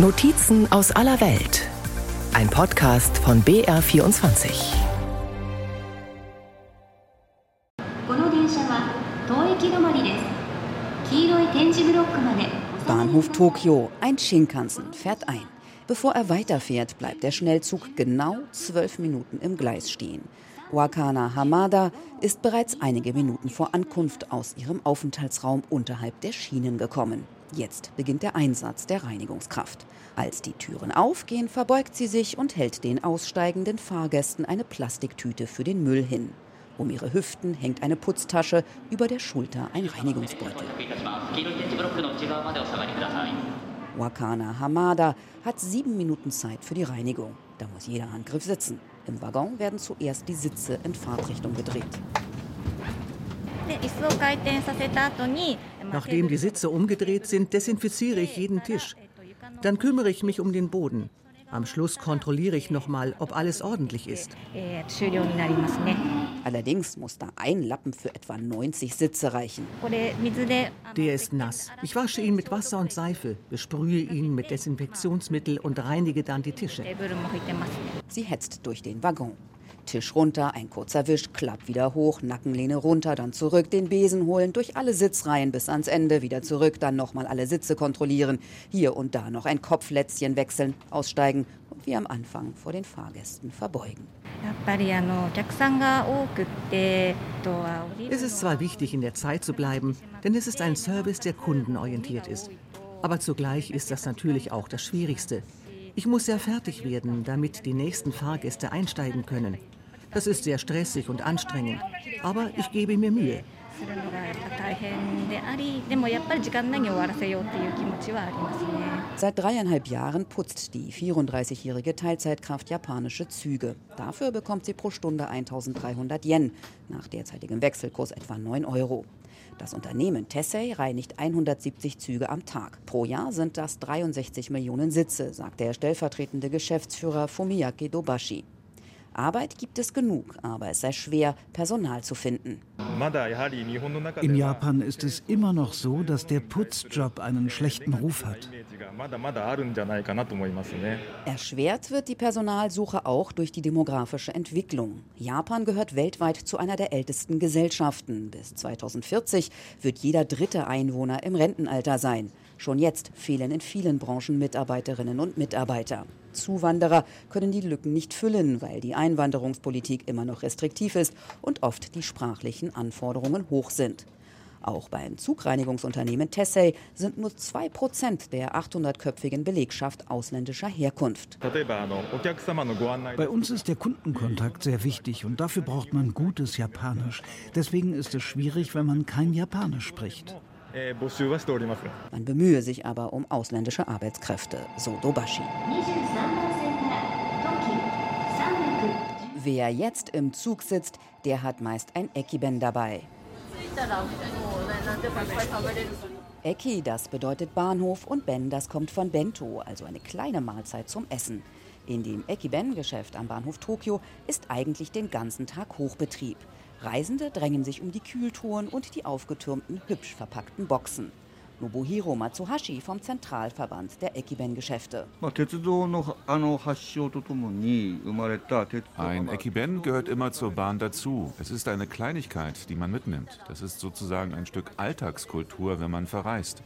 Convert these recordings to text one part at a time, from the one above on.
Notizen aus aller Welt. Ein Podcast von BR24. Bahnhof Tokio, ein Shinkansen, fährt ein. Bevor er weiterfährt, bleibt der Schnellzug genau zwölf Minuten im Gleis stehen. Wakana Hamada ist bereits einige Minuten vor Ankunft aus ihrem Aufenthaltsraum unterhalb der Schienen gekommen. Jetzt beginnt der Einsatz der Reinigungskraft. Als die Türen aufgehen, verbeugt sie sich und hält den aussteigenden Fahrgästen eine Plastiktüte für den Müll hin. Um ihre Hüften hängt eine Putztasche, über der Schulter ein Reinigungsbeutel. Wakana Hamada hat sieben Minuten Zeit für die Reinigung. Da muss jeder Handgriff sitzen. Im Waggon werden zuerst die Sitze in Fahrtrichtung gedreht. Nachdem die Sitze umgedreht sind, desinfiziere ich jeden Tisch. Dann kümmere ich mich um den Boden. Am Schluss kontrolliere ich nochmal, ob alles ordentlich ist. Allerdings muss da ein Lappen für etwa 90 Sitze reichen. Der ist nass. Ich wasche ihn mit Wasser und Seife, besprühe ihn mit Desinfektionsmittel und reinige dann die Tische. Sie hetzt durch den Waggon. Tisch runter, ein kurzer Wisch, Klapp wieder hoch, Nackenlehne runter, dann zurück, den Besen holen, durch alle Sitzreihen bis ans Ende, wieder zurück, dann nochmal alle Sitze kontrollieren, hier und da noch ein Kopflätzchen wechseln, aussteigen und wie am Anfang vor den Fahrgästen verbeugen. Es ist zwar wichtig, in der Zeit zu bleiben, denn es ist ein Service, der kundenorientiert ist. Aber zugleich ist das natürlich auch das Schwierigste, ich muss sehr fertig werden, damit die nächsten Fahrgäste einsteigen können. Das ist sehr stressig und anstrengend, aber ich gebe mir Mühe. Seit dreieinhalb Jahren putzt die 34-jährige Teilzeitkraft japanische Züge. Dafür bekommt sie pro Stunde 1300 Yen, nach derzeitigem Wechselkurs etwa 9 Euro. Das Unternehmen Tessei reinigt 170 Züge am Tag. Pro Jahr sind das 63 Millionen Sitze, sagt der stellvertretende Geschäftsführer Fumiyaki Dobashi. Arbeit gibt es genug, aber es sei schwer, Personal zu finden. In Japan ist es immer noch so, dass der Putzjob einen schlechten Ruf hat. Erschwert wird die Personalsuche auch durch die demografische Entwicklung. Japan gehört weltweit zu einer der ältesten Gesellschaften. Bis 2040 wird jeder dritte Einwohner im Rentenalter sein. Schon jetzt fehlen in vielen Branchen Mitarbeiterinnen und Mitarbeiter. Zuwanderer können die Lücken nicht füllen, weil die Einwanderungspolitik immer noch restriktiv ist und oft die sprachlichen Anforderungen hoch sind. Auch beim Zugreinigungsunternehmen Tessay sind nur 2% der 800-köpfigen Belegschaft ausländischer Herkunft. Bei uns ist der Kundenkontakt sehr wichtig und dafür braucht man gutes Japanisch. Deswegen ist es schwierig, wenn man kein Japanisch spricht. Man bemühe sich aber um ausländische Arbeitskräfte, so Dobashi. Wer jetzt im Zug sitzt, der hat meist ein Ekiben dabei. Eki, das bedeutet Bahnhof und Ben, das kommt von Bento, also eine kleine Mahlzeit zum Essen. In dem Ekiben-Geschäft am Bahnhof Tokio ist eigentlich den ganzen Tag Hochbetrieb. Reisende drängen sich um die Kühltouren und die aufgetürmten, hübsch verpackten Boxen. Nobuhiro Matsuhashi vom Zentralverband der Ekiben-Geschäfte. Ein Ekiben gehört immer zur Bahn dazu. Es ist eine Kleinigkeit, die man mitnimmt. Das ist sozusagen ein Stück Alltagskultur, wenn man verreist.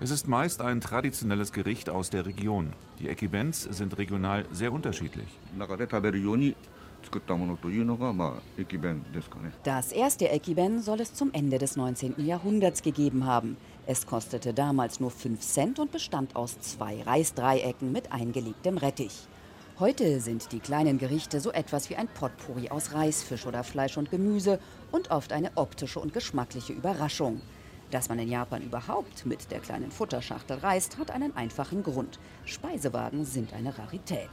Es ist meist ein traditionelles Gericht aus der Region. Die Ekibens sind regional sehr unterschiedlich. Das erste Ekiben soll es zum Ende des 19. Jahrhunderts gegeben haben. Es kostete damals nur 5 Cent und bestand aus zwei Reisdreiecken mit eingelegtem Rettich. Heute sind die kleinen Gerichte so etwas wie ein Potpourri aus Reis, Fisch oder Fleisch und Gemüse und oft eine optische und geschmackliche Überraschung. Dass man in Japan überhaupt mit der kleinen Futterschachtel reist, hat einen einfachen Grund. Speisewagen sind eine Rarität.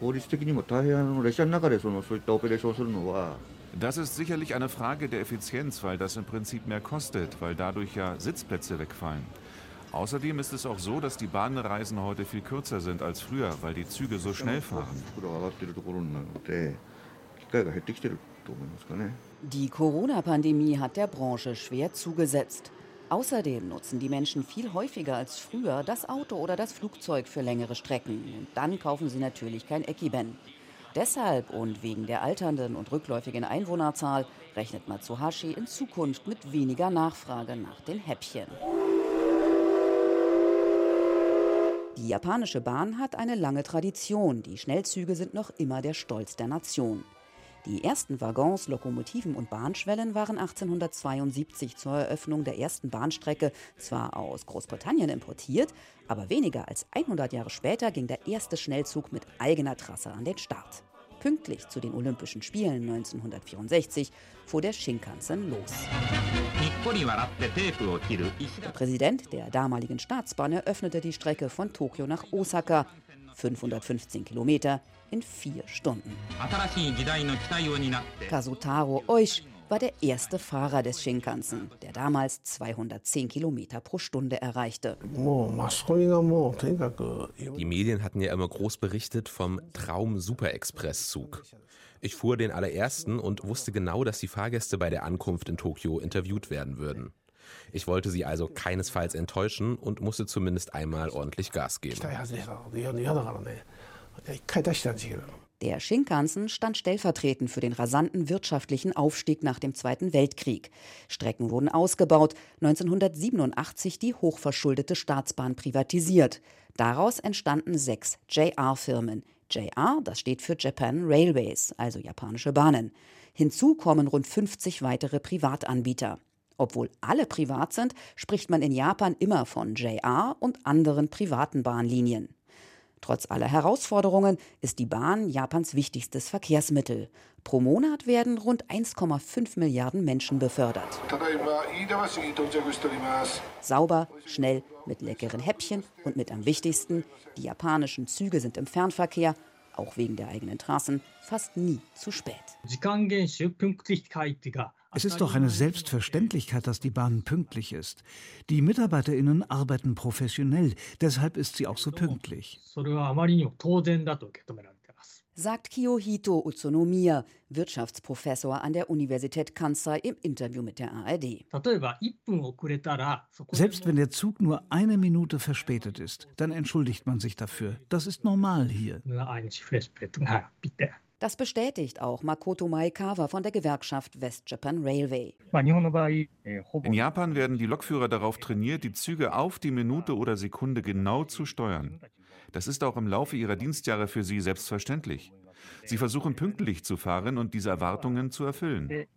効率的にも大変あの列車の中でそのそういったオペレーションをするのは Das ist sicherlich eine Frage der Effizienz, weil das im Prinzip mehr kostet, weil dadurch ja Sitzplätze wegfallen. Außerdem ist es auch so, dass die Bahnreisen heute viel kürzer sind als früher, weil die Züge so schnell fahren. 袋が上がっているところなので機会が減ってきてると思いますかね。 Die Corona-Pandemie hat der Branche schwer zugesetzt. Außerdem nutzen die Menschen viel häufiger als früher das Auto oder das Flugzeug für längere Strecken. Und dann kaufen sie natürlich kein Ekiben. Deshalb und wegen der alternden und rückläufigen Einwohnerzahl rechnet Matsuhashi in Zukunft mit weniger Nachfrage nach den Häppchen. Die japanische Bahn hat eine lange Tradition. Die Schnellzüge sind noch immer der Stolz der Nation. Die ersten Waggons, Lokomotiven und Bahnschwellen waren 1872 zur Eröffnung der ersten Bahnstrecke zwar aus Großbritannien importiert, aber weniger als 100 Jahre später ging der erste Schnellzug mit eigener Trasse an den Start. Pünktlich zu den Olympischen Spielen 1964 fuhr der Shinkansen los. Der Präsident der damaligen Staatsbahn eröffnete die Strecke von Tokio nach Osaka, 515 Kilometer, in vier Stunden. Kazutaro Oish war der erste Fahrer des Shinkansen, der damals 210 Kilometer pro Stunde erreichte. Die Medien hatten ja immer groß berichtet vom Traum-Super-Express-Zug. Ich fuhr den allerersten und wusste genau, dass die Fahrgäste bei der Ankunft in Tokio interviewt werden würden. Ich wollte sie also keinesfalls enttäuschen und musste zumindest einmal ordentlich Gas geben. Der Shinkansen stand stellvertretend für den rasanten wirtschaftlichen Aufstieg nach dem Zweiten Weltkrieg. Strecken wurden ausgebaut, 1987 die hochverschuldete Staatsbahn privatisiert. Daraus entstanden sechs JR-Firmen. JR, das steht für Japan Railways, also japanische Bahnen. Hinzu kommen rund 50 weitere Privatanbieter. Obwohl alle privat sind, spricht man in Japan immer von JR und anderen privaten Bahnlinien. Trotz aller Herausforderungen ist die Bahn Japans wichtigstes Verkehrsmittel. Pro Monat werden rund 1,5 Milliarden Menschen befördert. Sauber, schnell, mit leckeren Häppchen und mit am wichtigsten, die japanischen Züge sind im Fernverkehr, auch wegen der eigenen Trassen, fast nie zu spät. Es ist doch eine Selbstverständlichkeit, dass die Bahn pünktlich ist. Die MitarbeiterInnen arbeiten professionell, deshalb ist sie auch so pünktlich. Sagt Kiyohito Utsunomiya, Wirtschaftsprofessor an der Universität Kansai im Interview mit der ARD. Selbst wenn der Zug nur eine Minute verspätet ist, dann entschuldigt man sich dafür. Das ist normal hier. Das bestätigt auch Makoto Maekawa von der Gewerkschaft West Japan Railway. In Japan werden die Lokführer darauf trainiert, die Züge auf die Minute oder Sekunde genau zu steuern. Das ist auch im Laufe ihrer Dienstjahre für sie selbstverständlich. Sie versuchen pünktlich zu fahren und diese Erwartungen zu erfüllen.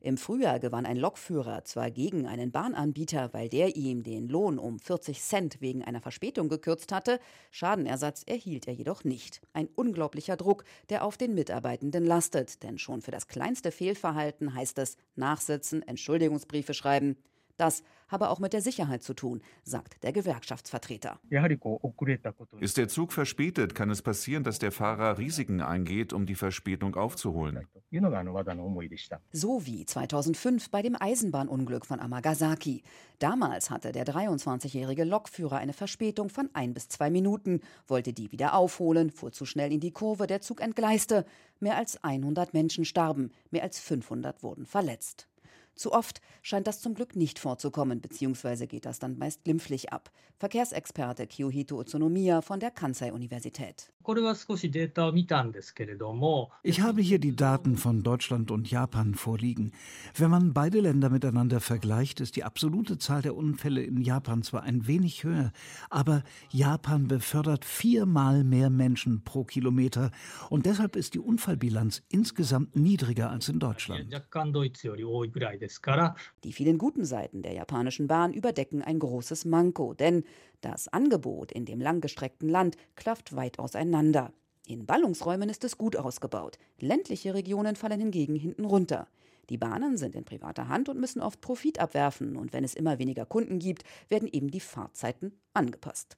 Im Frühjahr gewann ein Lokführer zwar gegen einen Bahnanbieter, weil der ihm den Lohn um 40 Cent wegen einer Verspätung gekürzt hatte. Schadenersatz erhielt er jedoch nicht. Ein unglaublicher Druck, der auf den Mitarbeitenden lastet. Denn schon für das kleinste Fehlverhalten heißt es Nachsitzen, Entschuldigungsbriefe schreiben. Das habe auch mit der Sicherheit zu tun, sagt der Gewerkschaftsvertreter. Ist der Zug verspätet, kann es passieren, dass der Fahrer Risiken eingeht, um die Verspätung aufzuholen. So wie 2005 bei dem Eisenbahnunglück von Amagasaki. Damals hatte der 23-jährige Lokführer eine Verspätung von ein bis zwei Minuten, wollte die wieder aufholen, fuhr zu schnell in die Kurve, der Zug entgleiste. Mehr als 100 Menschen starben, mehr als 500 wurden verletzt. Zu oft scheint das zum Glück nicht vorzukommen, beziehungsweise geht das dann meist glimpflich ab. Verkehrsexperte Kiyohito Utsunomiya von der Kansai-Universität. Ich habe hier die Daten von Deutschland und Japan vorliegen. Wenn man beide Länder miteinander vergleicht, ist die absolute Zahl der Unfälle in Japan zwar ein wenig höher, aber Japan befördert viermal mehr Menschen pro Kilometer und deshalb ist die Unfallbilanz insgesamt niedriger als in Deutschland. Die vielen guten Seiten der japanischen Bahn überdecken ein großes Manko, denn das Angebot in dem langgestreckten Land klafft weit auseinander. In Ballungsräumen ist es gut ausgebaut, ländliche Regionen fallen hingegen hinten runter. Die Bahnen sind in privater Hand und müssen oft Profit abwerfen, und wenn es immer weniger Kunden gibt, werden eben die Fahrzeiten angepasst.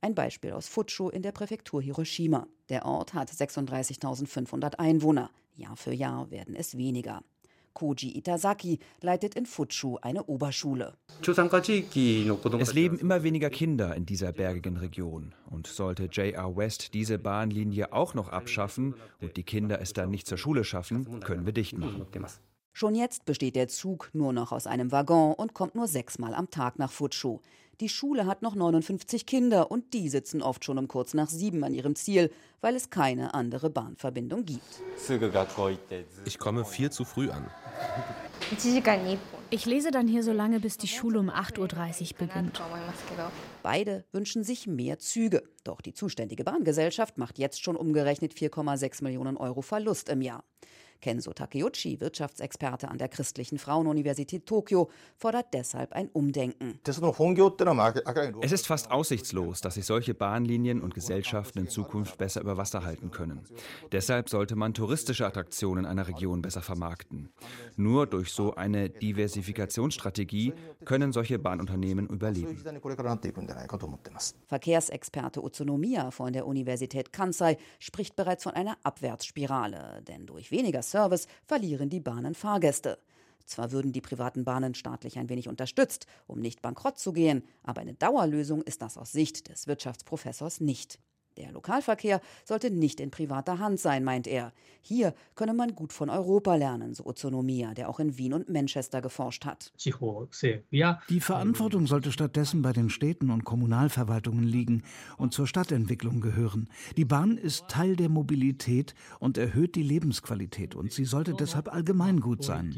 Ein Beispiel aus Futschu in der Präfektur Hiroshima. Der Ort hat 36.500 Einwohner. Jahr für Jahr werden es weniger. Koji Itazaki leitet in Futschu eine Oberschule. Es leben immer weniger Kinder in dieser bergigen Region. Und sollte JR West diese Bahnlinie auch noch abschaffen und die Kinder es dann nicht zur Schule schaffen, können wir dicht machen. Schon jetzt besteht der Zug nur noch aus einem Waggon und kommt nur sechsmal am Tag nach Futschu. Die Schule hat noch 59 Kinder und die sitzen oft schon um kurz nach sieben an ihrem Ziel, weil es keine andere Bahnverbindung gibt. Ich komme viel zu früh an. Ich lese dann hier so lange, bis die Schule um 8.30 Uhr beginnt. Beide wünschen sich mehr Züge. Doch die zuständige Bahngesellschaft macht jetzt schon umgerechnet 4,6 Millionen Euro Verlust im Jahr. Kenzo Takeuchi, Wirtschaftsexperte an der Christlichen Frauenuniversität Tokio, fordert deshalb ein Umdenken. Es ist fast aussichtslos, dass sich solche Bahnlinien und Gesellschaften in Zukunft besser über Wasser halten können. Deshalb sollte man touristische Attraktionen einer Region besser vermarkten. Nur durch so eine Diversifikationsstrategie können solche Bahnunternehmen überleben. Verkehrsexperte Utsunomiya von der Universität Kansai spricht bereits von einer Abwärtsspirale, denn durch weniger Service verlieren die Bahnen Fahrgäste. Zwar würden die privaten Bahnen staatlich ein wenig unterstützt, um nicht bankrott zu gehen, aber eine Dauerlösung ist das aus Sicht des Wirtschaftsprofessors nicht. Der Lokalverkehr sollte nicht in privater Hand sein, meint er. Hier könne man gut von Europa lernen, so Ozonomia, der auch in Wien und Manchester geforscht hat. Die Verantwortung sollte stattdessen bei den Städten und Kommunalverwaltungen liegen und zur Stadtentwicklung gehören. Die Bahn ist Teil der Mobilität und erhöht die Lebensqualität und sie sollte deshalb allgemeingut sein.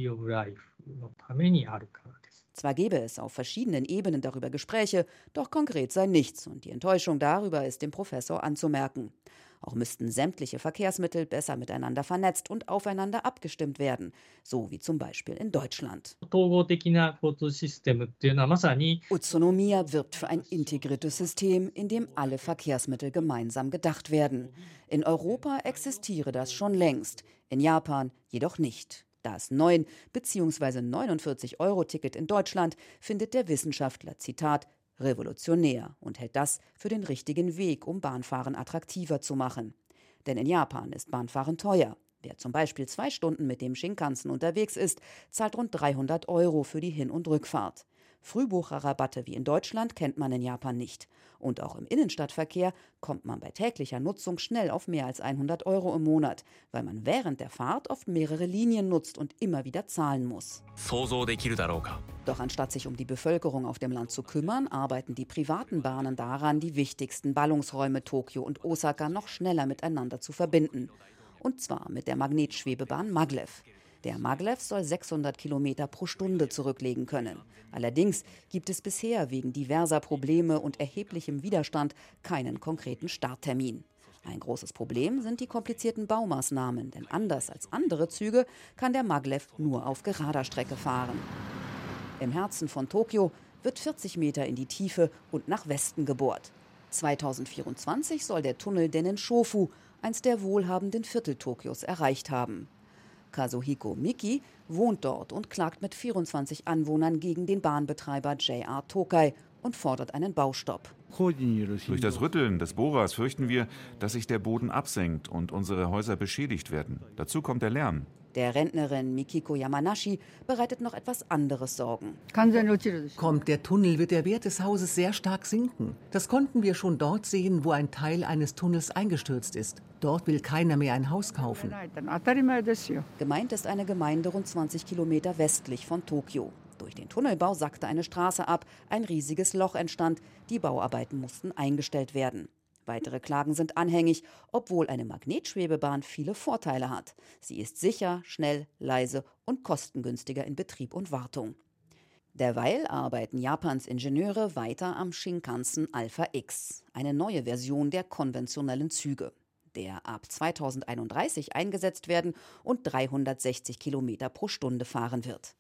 Zwar gäbe es auf verschiedenen Ebenen darüber Gespräche, doch konkret sei nichts und die Enttäuschung darüber ist dem Professor anzumerken. Auch müssten sämtliche Verkehrsmittel besser miteinander vernetzt und aufeinander abgestimmt werden, so wie zum Beispiel in Deutschland. Utsunomiya wirbt für ein integriertes System, in dem alle Verkehrsmittel gemeinsam gedacht werden. In Europa existiere das schon längst, in Japan jedoch nicht. Das 9 bzw. 49 Euro Ticket in Deutschland findet der Wissenschaftler Zitat revolutionär und hält das für den richtigen Weg, um Bahnfahren attraktiver zu machen. Denn in Japan ist Bahnfahren teuer. Wer zum Beispiel zwei Stunden mit dem Shinkansen unterwegs ist, zahlt rund 300 Euro für die Hin- und Rückfahrt. Frühbucherrabatte wie in Deutschland kennt man in Japan nicht. Und auch im Innenstadtverkehr kommt man bei täglicher Nutzung schnell auf mehr als 100 Euro im Monat, weil man während der Fahrt oft mehrere Linien nutzt und immer wieder zahlen muss. Doch anstatt sich um die Bevölkerung auf dem Land zu kümmern, arbeiten die privaten Bahnen daran, die wichtigsten Ballungsräume Tokio und Osaka noch schneller miteinander zu verbinden. Und zwar mit der Magnetschwebebahn Maglev. Der Maglev soll 600 Kilometer pro Stunde zurücklegen können. Allerdings gibt es bisher wegen diverser Probleme und erheblichem Widerstand keinen konkreten Starttermin. Ein großes Problem sind die komplizierten Baumaßnahmen, denn anders als andere Züge kann der Maglev nur auf gerader Strecke fahren. Im Herzen von Tokio wird 40 Meter in die Tiefe und nach Westen gebohrt. 2024 soll der Tunnel Dennenshofu, eins der wohlhabenden Viertel Tokios, erreicht haben. Kazuhiko Miki wohnt dort und klagt mit 24 Anwohnern gegen den Bahnbetreiber JR Tokai und fordert einen Baustopp. Durch das Rütteln des Bohrers fürchten wir, dass sich der Boden absenkt und unsere Häuser beschädigt werden. Dazu kommt der Lärm. Der Rentnerin Mikiko Yamanashi bereitet noch etwas anderes Sorgen. Kommt der Tunnel, wird der Wert des Hauses sehr stark sinken. Das konnten wir schon dort sehen, wo ein Teil eines Tunnels eingestürzt ist. Dort will keiner mehr ein Haus kaufen. Gemeint ist eine Gemeinde rund 20 Kilometer westlich von Tokio. Durch den Tunnelbau sackte eine Straße ab, ein riesiges Loch entstand, die Bauarbeiten mussten eingestellt werden. Weitere Klagen sind anhängig, obwohl eine Magnetschwebebahn viele Vorteile hat. Sie ist sicher, schnell, leise und kostengünstiger in Betrieb und Wartung. Derweil arbeiten Japans Ingenieure weiter am Shinkansen Alpha X, eine neue Version der konventionellen Züge, der ab 2031 eingesetzt werden und 360 Kilometer pro Stunde fahren wird.